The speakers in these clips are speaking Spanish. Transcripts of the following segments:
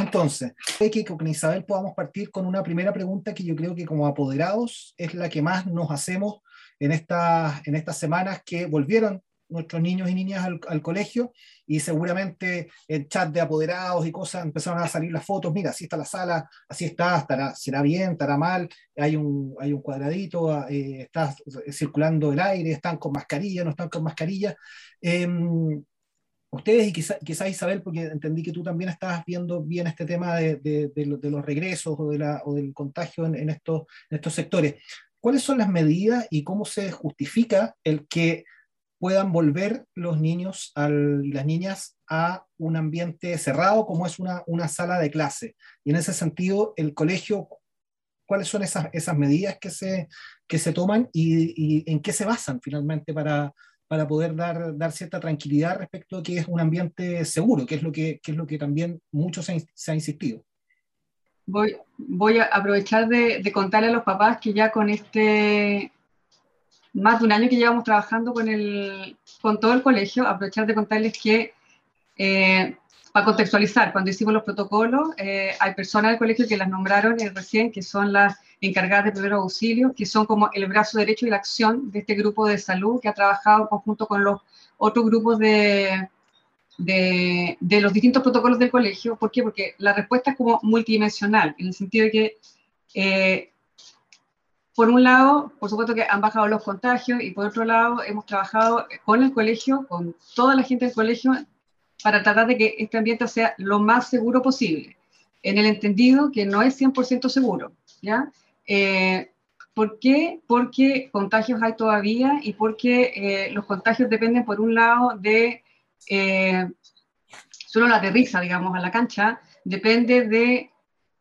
entonces. Que con Isabel podamos partir con una primera pregunta que yo creo que como apoderados es la que más nos hacemos en estas, en estas semanas que volvieron nuestros niños y niñas al, colegio y seguramente en chat de apoderados y cosas empezaron a salir las fotos, mira, así está la sala, así está, estará, será bien, estará mal, hay un, hay un cuadradito, eh, está circulando el aire, están con mascarilla, no están con mascarilla. Em, ustedes y quizás Isabel, porque entendí que tú también estabas viendo bien este tema de, los regresos o, la, o del contagio en, estos, sectores. ¿Cuáles son las medidas y cómo se justifica el que puedan volver los niños y las niñas a un ambiente cerrado como es una, una, sala de clase. Y en ese sentido, el colegio, ¿cuáles son esas, esas medidas que se, que se toman y, y en qué se basan finalmente para, para poder dar, dar cierta tranquilidad respecto a que es un ambiente seguro, que es lo que, que es lo que también mucho se, se ha insistido? Voy, voy a aprovechar de, de contarle a los papás que ya con este más de un año que llevamos trabajando con, el, con todo el colegio, aprovechar de contarles que, eh, para contextualizar, cuando hicimos los protocolos, eh, hay personas del colegio que las nombraron eh, recién, que son las encargadas de primeros auxilios, que son como el brazo derecho y la acción de este grupo de salud que ha trabajado en conjunto con los otros grupos de, de, de, los distintos protocolos del colegio. ¿Por qué? Porque la respuesta es como multidimensional, en el sentido de que por un lado, por supuesto que han bajado los contagios y por otro lado, hemos trabajado con el colegio, con toda la gente del colegio, para tratar de que este ambiente sea lo más seguro posible, en el entendido que no es 100% seguro, ¿ya? Eh, ¿Por qué? Porque contagios hay todavía y porque eh, los contagios dependen, por un lado, de eh, solo la risa, digamos, a la cancha, depende de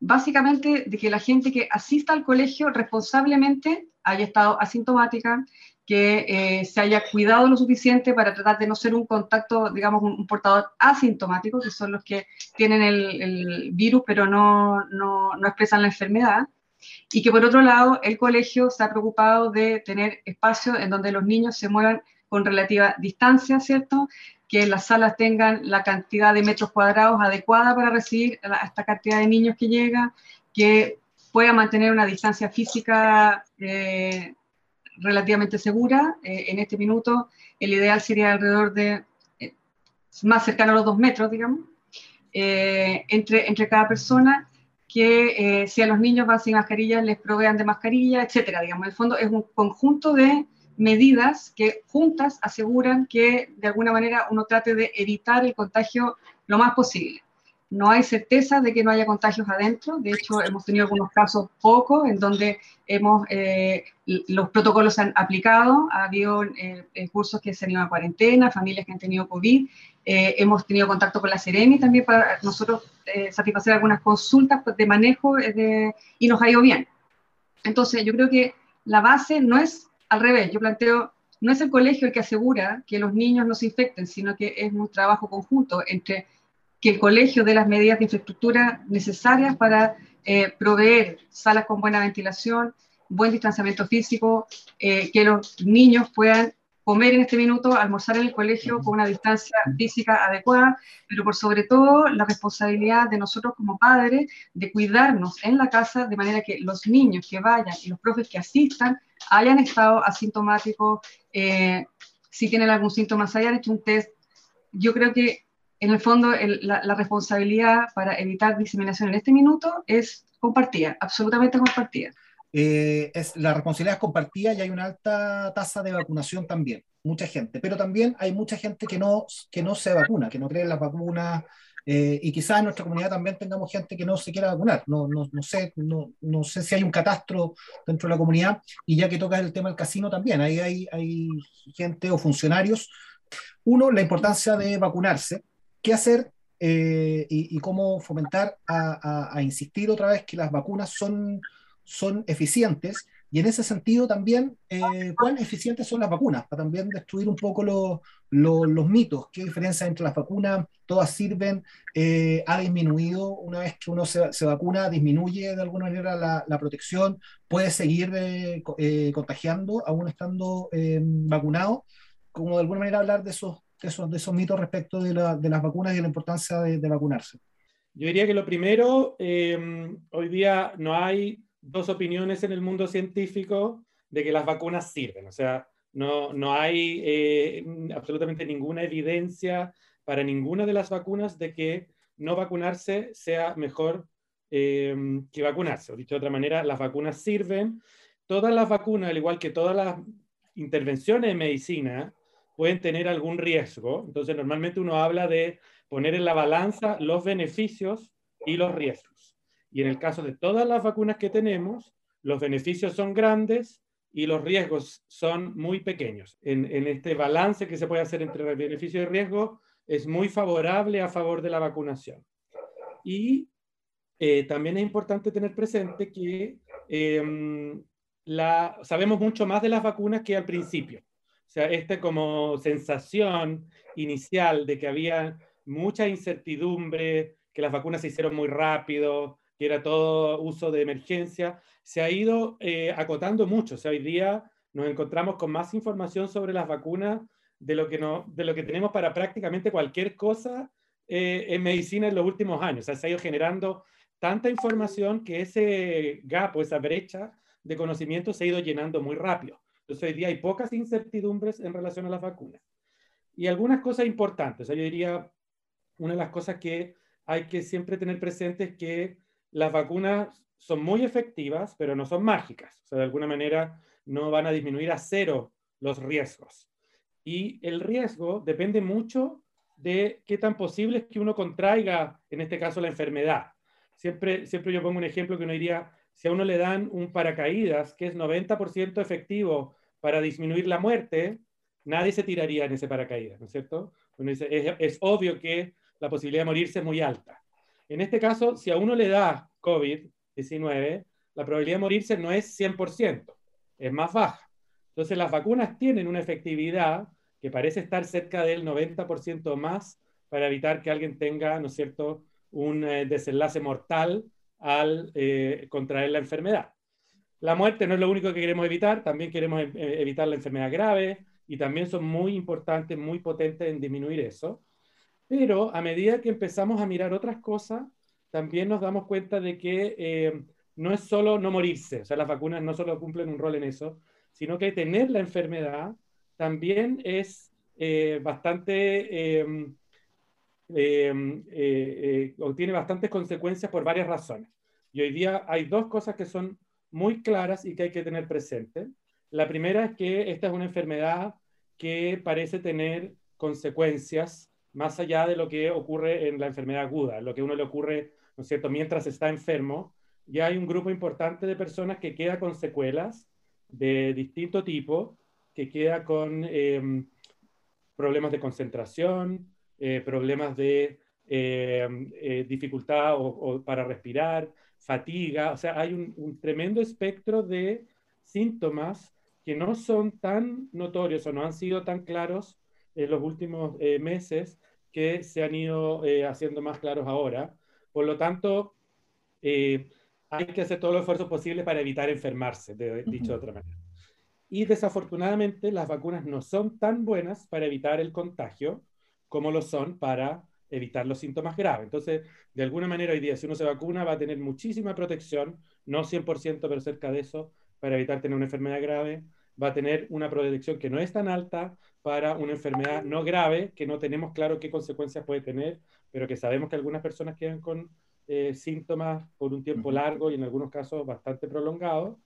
básicamente de que la gente que asista al colegio responsablemente haya estado asintomática, que eh, se haya cuidado lo suficiente para tratar de no ser un contacto, digamos, un, portador asintomático, que son los que tienen el, virus pero no, no, no, expresan la enfermedad. Y que por otro lado, el colegio se ha preocupado de tener espacios en donde los niños se muevan con relativa distancia, ¿cierto? que las salas tengan la cantidad de metros cuadrados adecuada para recibir a esta cantidad de niños que llega, que pueda mantener una distancia física eh, relativamente segura. Eh, en este minuto, el ideal sería alrededor de eh, más cercano a los dos metros, digamos, entre, entre cada persona, que si a los niños van sin mascarilla, les provean de mascarilla, etcétera. Digamos, en el fondo es un conjunto de medidas que juntas aseguran que de alguna manera uno trate de evitar el contagio lo más posible. No hay certeza de que no haya contagios adentro, de hecho hemos tenido algunos casos pocos en donde hemos, eh, los protocolos se han aplicado, ha habido eh, cursos que se han ido a cuarentena, familias que han tenido COVID, eh, hemos tenido contacto con la Seremi también para nosotros satisfacer algunas consultas de manejo y nos ha ido bien. Entonces yo creo que la base no es al revés, yo planteo, no es el colegio el que asegura que los niños no se infecten, sino que es un trabajo conjunto entre que el colegio dé las medidas de infraestructura necesarias para eh, proveer salas con buena ventilación, buen distanciamiento físico, eh, que los niños puedan comer en este minuto, almorzar en el colegio con una distancia física adecuada, pero por sobre todo la responsabilidad de nosotros como padres de cuidarnos en la casa de manera que los niños que vayan y los profes que asistan hayan estado asintomáticos, eh, si tienen algún síntoma, hayan hecho un test. Yo creo que en el fondo la, la, responsabilidad para evitar diseminación en este minuto es compartida, absolutamente compartida. Eh, es, la responsabilidad es compartida y hay una alta tasa de vacunación también, mucha gente, pero también hay mucha gente que no, que no se vacuna, que no cree en las vacunas, eh, y quizás en nuestra comunidad también tengamos gente que no se quiera vacunar. No, no, no sé, no, no, sé si hay un catastro dentro de la comunidad, y ya que toca el tema del casino también, ahí hay, hay gente o funcionarios. Uno, la importancia de vacunarse, qué hacer eh, y, cómo fomentar a, insistir otra vez que las vacunas son son eficientes. Y en ese sentido también eh, cuán eficientes son las vacunas, para también destruir un poco los mitos, qué diferencia entre las vacunas, todas sirven, eh, ha disminuido. Una vez que uno se, se vacuna, disminuye de alguna manera la, protección, puede seguir contagiando aún estando vacunado, como de alguna manera hablar de esos, de esos mitos respecto de, la, de, las vacunas y la importancia de, de vacunarse. Yo diría que lo primero, em, hoy día no hay dos opiniones en el mundo científico de que las vacunas sirven. O sea, no, no hay eh, absolutamente ninguna evidencia para ninguna de las vacunas de que no vacunarse sea mejor em, que vacunarse. O dicho de otra manera, las vacunas sirven. Todas las vacunas, al igual que todas las intervenciones en medicina, pueden tener algún riesgo. Entonces, normalmente uno habla de poner en la balanza los beneficios y los riesgos. Y en el caso de todas las vacunas que tenemos, los beneficios son grandes y los riesgos son muy pequeños. En, este balance que se puede hacer entre beneficio y riesgo, es muy favorable a favor de la vacunación. Y eh, también es importante tener presente que em, la, sabemos mucho más de las vacunas que al principio. O sea, esta como sensación inicial de que había mucha incertidumbre, que las vacunas se hicieron muy rápido, que era todo uso de emergencia, se ha ido eh, acotando mucho. O sea, hoy día nos encontramos con más información sobre las vacunas de lo que, no, de lo que tenemos para prácticamente cualquier cosa eh, en medicina en los últimos años. O sea, se ha ido generando tanta información que ese gap o esa brecha de conocimiento se ha ido llenando muy rápido. Entonces, hoy día hay pocas incertidumbres en relación a las vacunas. Y algunas cosas importantes. O sea, yo diría, una de las cosas que hay que siempre tener presente es que las vacunas son muy efectivas, pero no son mágicas. O sea, de alguna manera no van a disminuir a cero los riesgos. Y el riesgo depende mucho de qué tan posible es que uno contraiga, en este caso, la enfermedad. Siempre, siempre yo pongo un ejemplo que uno diría, si a uno le dan un paracaídas que es 90% efectivo para disminuir la muerte, nadie se tiraría en ese paracaídas, ¿no es cierto? es obvio que la posibilidad de morirse es muy alta. En este caso, si a uno le da COVID-19, la probabilidad de morirse no es 100%, es más baja. Entonces, las vacunas tienen una efectividad que parece estar cerca del 90% más para evitar que alguien tenga, ¿no es cierto?, un eh, desenlace mortal al eh, contraer la enfermedad. La muerte no es lo único que queremos evitar, también queremos eh, evitar la enfermedad grave y también son muy importantes, muy potentes en disminuir eso. Pero a medida que empezamos a mirar otras cosas, también nos damos cuenta de que eh, no es solo no morirse, o sea, las vacunas no solo cumplen un rol en eso, sino que tener la enfermedad también es eh, bastante, em, eh, o tiene bastantes consecuencias por varias razones. Y hoy día hay dos cosas que son muy claras y que hay que tener presente. La primera es que esta es una enfermedad que parece tener consecuencias más allá de lo que ocurre en la enfermedad aguda, lo que uno le ocurre, ¿no es cierto?, mientras está enfermo, ya hay un grupo importante de personas que queda con secuelas de distinto tipo, que queda con em, problemas de concentración, eh, problemas de em, eh, dificultad o, para respirar, fatiga, o sea, hay un, un tremendo espectro de síntomas que no son tan notorios o no han sido tan claros en los últimos eh, meses que se han ido eh, haciendo más claros ahora. Por lo tanto, eh, hay que hacer todos los esfuerzos posibles para evitar enfermarse, de, dicho de otra manera. Y desafortunadamente las vacunas no son tan buenas para evitar el contagio como lo son para evitar los síntomas graves. Entonces, de alguna manera hoy día, si uno se vacuna, va a tener muchísima protección, no 100%, pero cerca de eso, para evitar tener una enfermedad grave, va a tener una protección que no es tan alta para una enfermedad no grave, que no tenemos claro qué consecuencias puede tener, pero que sabemos que algunas personas quedan con eh, síntomas por un tiempo largo y en algunos casos bastante prolongado.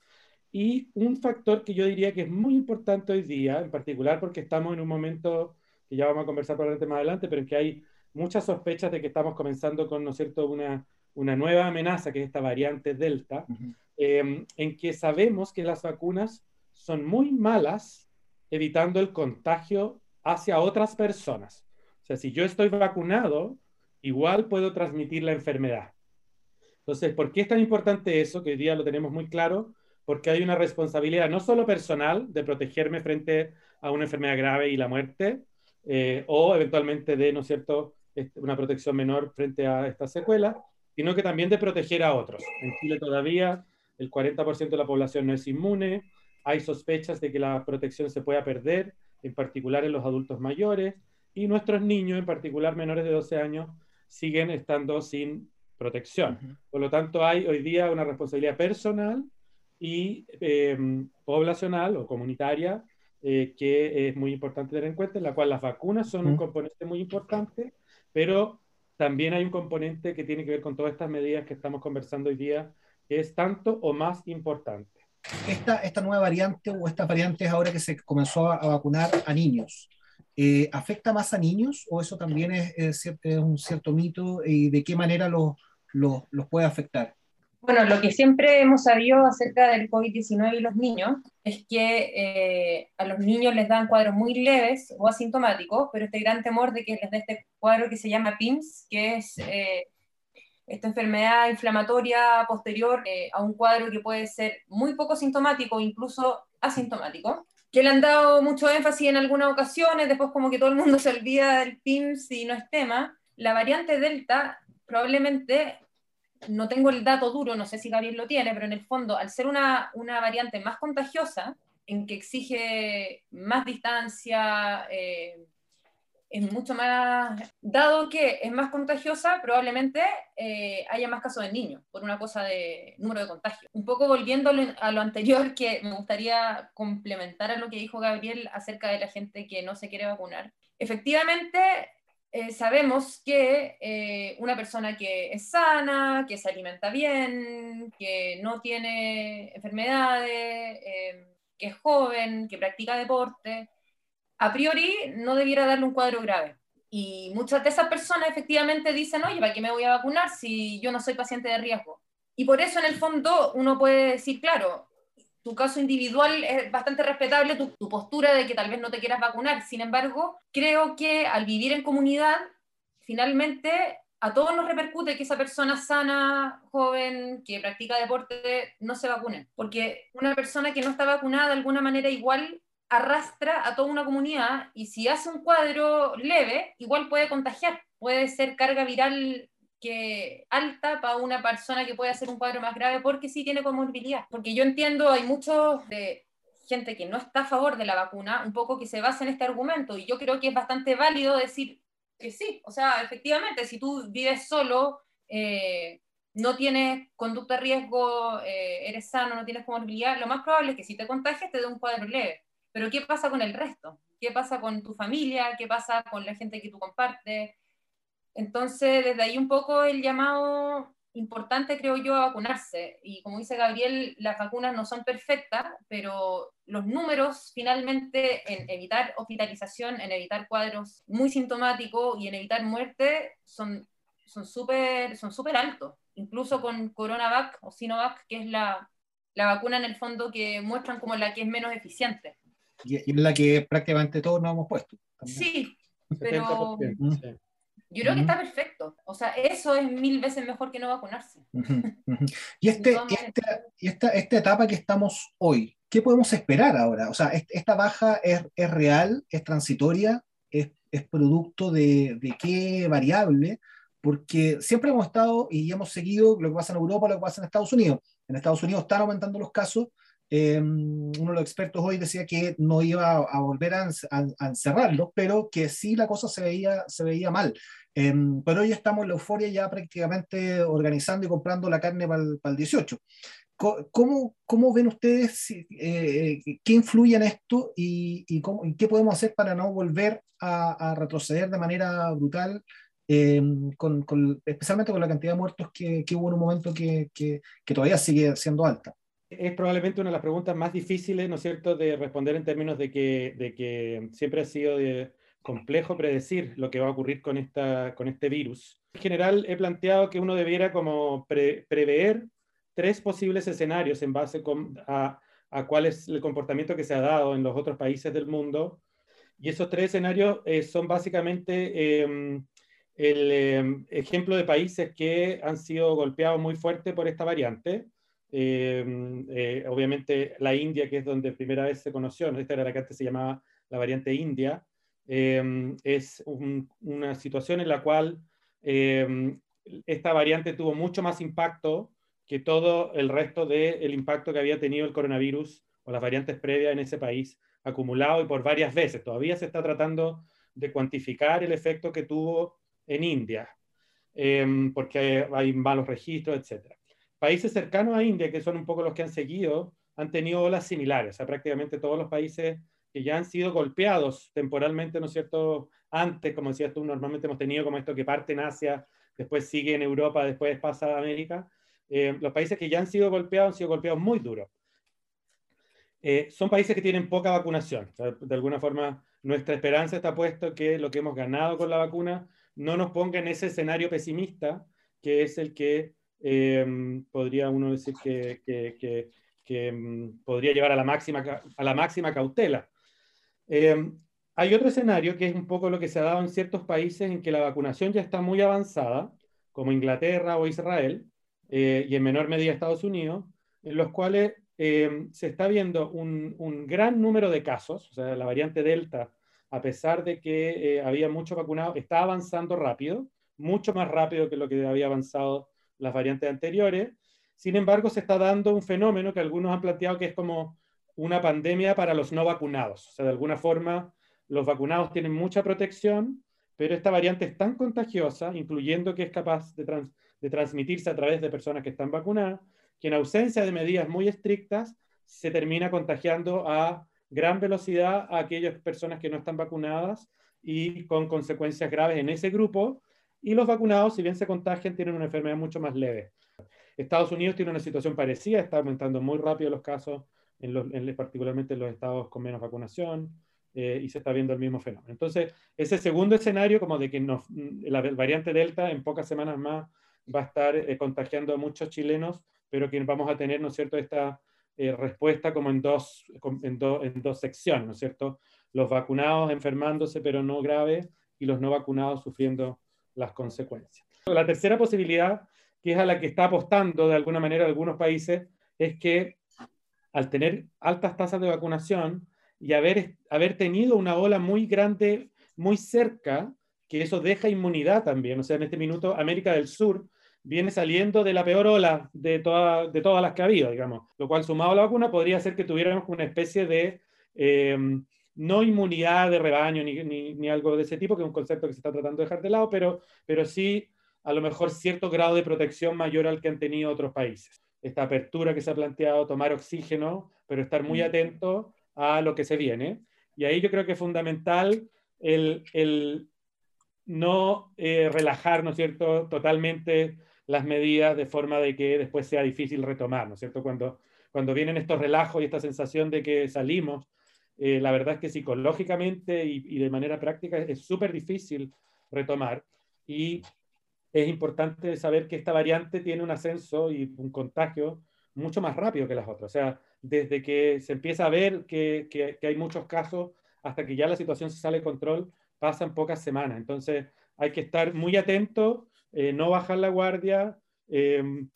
Y un factor que yo diría que es muy importante hoy día, en particular porque estamos en un momento que ya vamos a conversar probablemente más adelante, pero en que hay muchas sospechas de que estamos comenzando con, ¿no es cierto?, una, una nueva amenaza, que es esta variante Delta, eh, en que sabemos que las vacunas son muy malas evitando el contagio hacia otras personas. O sea, si yo estoy vacunado, igual puedo transmitir la enfermedad. Entonces, ¿por qué es tan importante eso? Que hoy día lo tenemos muy claro, porque hay una responsabilidad no solo personal de protegerme frente a una enfermedad grave y la muerte, eh, o eventualmente de, ¿no es cierto?, este, una protección menor frente a esta secuela, sino que también de proteger a otros. En Chile todavía el 40% de la población no es inmune, hay sospechas de que la protección se pueda perder, en particular en los adultos mayores, y nuestros niños, en particular menores de 12 años, siguen estando sin protección. Por lo tanto, hay hoy día una responsabilidad personal y em, poblacional o comunitaria eh, que es muy importante tener en cuenta, en la cual las vacunas son un componente muy importante, pero también hay un componente que tiene que ver con todas estas medidas que estamos conversando hoy día, que es tanto o más importante. Esta, esta nueva variante o estas variantes ahora que se comenzó a, vacunar a niños, eh, ¿afecta más a niños o eso también es, es, es un cierto mito y de qué manera los, los, los puede afectar? Bueno, lo que siempre hemos sabido acerca del COVID-19 y los niños es que eh, a los niños les dan cuadros muy leves o asintomáticos, pero este gran temor de que les dé este cuadro que se llama PIMS, que es eh, esta enfermedad inflamatoria posterior eh, a un cuadro que puede ser muy poco sintomático o incluso asintomático, que le han dado mucho énfasis en algunas ocasiones, después como que todo el mundo se olvida del PIMS y no es tema. La variante Delta probablemente no tengo el dato duro, no sé si Gabriel lo tiene, pero en el fondo, al ser una, una variante más contagiosa, en que exige más distancia, eh, es mucho más, dado que es más contagiosa, probablemente eh, haya más casos de niños, por una cosa de número de contagios. Un poco volviendo a lo anterior, que me gustaría complementar a lo que dijo Gabriel acerca de la gente que no se quiere vacunar. Efectivamente, eh, sabemos que eh, una persona que es sana, que se alimenta bien, que no tiene enfermedades, em, que es joven, que practica deporte, a priori no debiera darle un cuadro grave. Y muchas de esas personas efectivamente dicen, oye, ¿para qué me voy a vacunar si yo no soy paciente de riesgo? Y por eso en el fondo uno puede decir, claro, tu caso individual es bastante respetable, tu, postura de que tal vez no te quieras vacunar. Sin embargo, creo que al vivir en comunidad, finalmente a todos nos repercute que esa persona sana, joven, que practica deporte, no se vacune. Porque una persona que no está vacunada de alguna manera igual arrastra a toda una comunidad y si hace un cuadro leve, igual puede contagiar. Puede ser carga viral que alta para una persona que puede hacer un cuadro más grave porque sí tiene comorbilidad. Porque yo entiendo, hay muchos de gente que no está a favor de la vacuna, un poco que se basa en este argumento, y yo creo que es bastante válido decir que sí, o sea, efectivamente, si tú vives solo, eh, no tienes conducta de riesgo, eh, eres sano, no tienes comorbilidad, lo más probable es que si te contagies te dé un cuadro leve. Pero ¿qué pasa con el resto? ¿Qué pasa con tu familia? ¿Qué pasa con la gente que tú compartes? Entonces, desde ahí un poco el llamado importante, creo yo, a vacunarse. Y como dice Gabriel, las vacunas no son perfectas, pero los números finalmente en evitar hospitalización, en evitar cuadros muy sintomáticos y en evitar muerte son súper son son altos. Incluso con CoronaVac o Sinovac, que es la, la vacuna en el fondo que muestran como la que es menos eficiente. Y, la que prácticamente todos nos hemos puesto. Sí, pero... Yo creo que está perfecto. O sea, eso es mil veces mejor que no vacunarse. Y, este, y esta, esta etapa que estamos hoy, ¿qué podemos esperar ahora? O sea, ¿esta baja es, es real, es transitoria, es, es producto de, de, qué variable? Porque siempre hemos estado y hemos seguido lo que pasa en Europa, lo que pasa en Estados Unidos. En Estados Unidos están aumentando los casos. Eh, uno de los expertos hoy decía que no iba a, volver a, a, a encerrarlos, pero que sí la cosa se veía, se veía mal. Em, pero hoy estamos en la euforia ya prácticamente organizando y comprando la carne para el, 18. ¿Cómo, ¿Cómo, ven ustedes eh, qué influye en esto y, y, cómo, qué podemos hacer para no volver a, retroceder de manera brutal, em, con, con, especialmente con la cantidad de muertos que, que hubo en un momento que, que, que, todavía sigue siendo alta? Es probablemente una de las preguntas más difíciles, ¿no es cierto?, de responder en términos de que, de que siempre ha sido de, complejo predecir lo que va a ocurrir con, esta, con este virus. En general, he planteado que uno debiera como prever tres posibles escenarios en base a, a, cuál es el comportamiento que se ha dado en los otros países del mundo. Y esos tres escenarios eh, son básicamente em, el em, ejemplo de países que han sido golpeados muy fuerte por esta variante. Em, eh, obviamente la India, que es donde primera vez se conoció, esta era se llamaba la variante India, Em, es una situación en la cual em, esta variante tuvo mucho más impacto que todo el resto del impacto que había tenido el coronavirus o las variantes previas en ese país acumulado y por varias veces. Todavía se está tratando de cuantificar el efecto que tuvo en India. em, porque hay malos registros, etc. Países cercanos a India, que son un poco los que han seguido, han tenido olas similares. O sea, prácticamente todos los países que ya han sido golpeados temporalmente, ¿no es cierto? Antes, como decías tú, normalmente hemos tenido como esto que parte en Asia, después sigue en Europa, después pasa a América. Eh, los países que ya han sido golpeados han sido golpeados muy duros. Eh, son países que tienen poca vacunación. de alguna forma, nuestra esperanza está puesto que lo que hemos ganado con la vacuna no nos ponga en ese escenario pesimista, que es el que eh, podría uno decir que, que, que, mm, podría llevar a la máxima, a la máxima cautela. Hay otro escenario que es un poco lo que se ha dado en ciertos países en que la vacunación ya está muy avanzada, como Inglaterra o Israel, eh, y en menor medida Estados Unidos, en los cuales eh, se está viendo un, gran número de casos, o sea, la variante Delta, a pesar de que eh, había mucho vacunado, está avanzando rápido, mucho más rápido que lo que había avanzado las variantes anteriores. Sin embargo, se está dando un fenómeno que algunos han planteado que es como una pandemia para los no vacunados. O sea, de alguna forma, los vacunados tienen mucha protección, pero esta variante es tan contagiosa, incluyendo que es capaz de, trans de transmitirse a través de personas que están vacunadas, que en ausencia de medidas muy estrictas se termina contagiando a gran velocidad a aquellas personas que no están vacunadas y con consecuencias graves en ese grupo. Y los vacunados, si bien se contagian, tienen una enfermedad mucho más leve. Estados Unidos tiene una situación parecida, está aumentando muy rápido los casos, en los, particularmente en los estados con menos vacunación, eh, y se está viendo el mismo fenómeno. Entonces, ese segundo escenario, como de que nos, la variante Delta en pocas semanas más va a estar eh, contagiando a muchos chilenos, pero que vamos a tener, ¿no es cierto?, esta eh, respuesta como en dos, en, en, dos secciones, ¿no es cierto? Los vacunados enfermándose, pero no grave, y los no vacunados sufriendo las consecuencias. La tercera posibilidad, que es a la que está apostando de alguna manera algunos países, es que al tener altas tasas de vacunación y haber, haber tenido una ola muy grande, muy cerca, que eso deja inmunidad también. O sea, en este minuto América del Sur viene saliendo de la peor ola de, de todas las que ha habido, digamos. Lo cual, sumado a la vacuna, podría ser que tuviéramos una especie de eh, no inmunidad de rebaño ni, ni, algo de ese tipo, que es un concepto que se está tratando de dejar de lado, pero, pero sí a lo mejor cierto grado de protección mayor al que han tenido otros países. Esta apertura que se ha planteado, tomar oxígeno, pero estar muy mm. atento a lo que se viene. Y ahí yo creo que es fundamental el, el no eh, relajar, ¿no es cierto?, totalmente las medidas de forma de que después sea difícil retomar, ¿no es cierto? Cuando, cuando vienen estos relajos y esta sensación de que salimos, eh, la verdad es que psicológicamente y, y de manera práctica es súper difícil retomar y es importante saber que esta variante tiene un ascenso y un contagio mucho más rápido que las otras. O sea, desde que se empieza a ver que, que, que hay muchos casos hasta que ya la situación se sale de control, pasan pocas semanas. Entonces hay que estar muy atento, eh, no bajar la guardia. Em,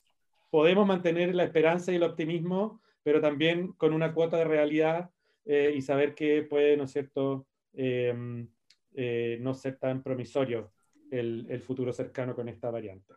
podemos mantener la esperanza y el optimismo, pero también con una cuota de realidad eh, y saber que puede, ¿no es cierto?, em, eh, no ser tan promisorio el, el futuro cercano con esta variante.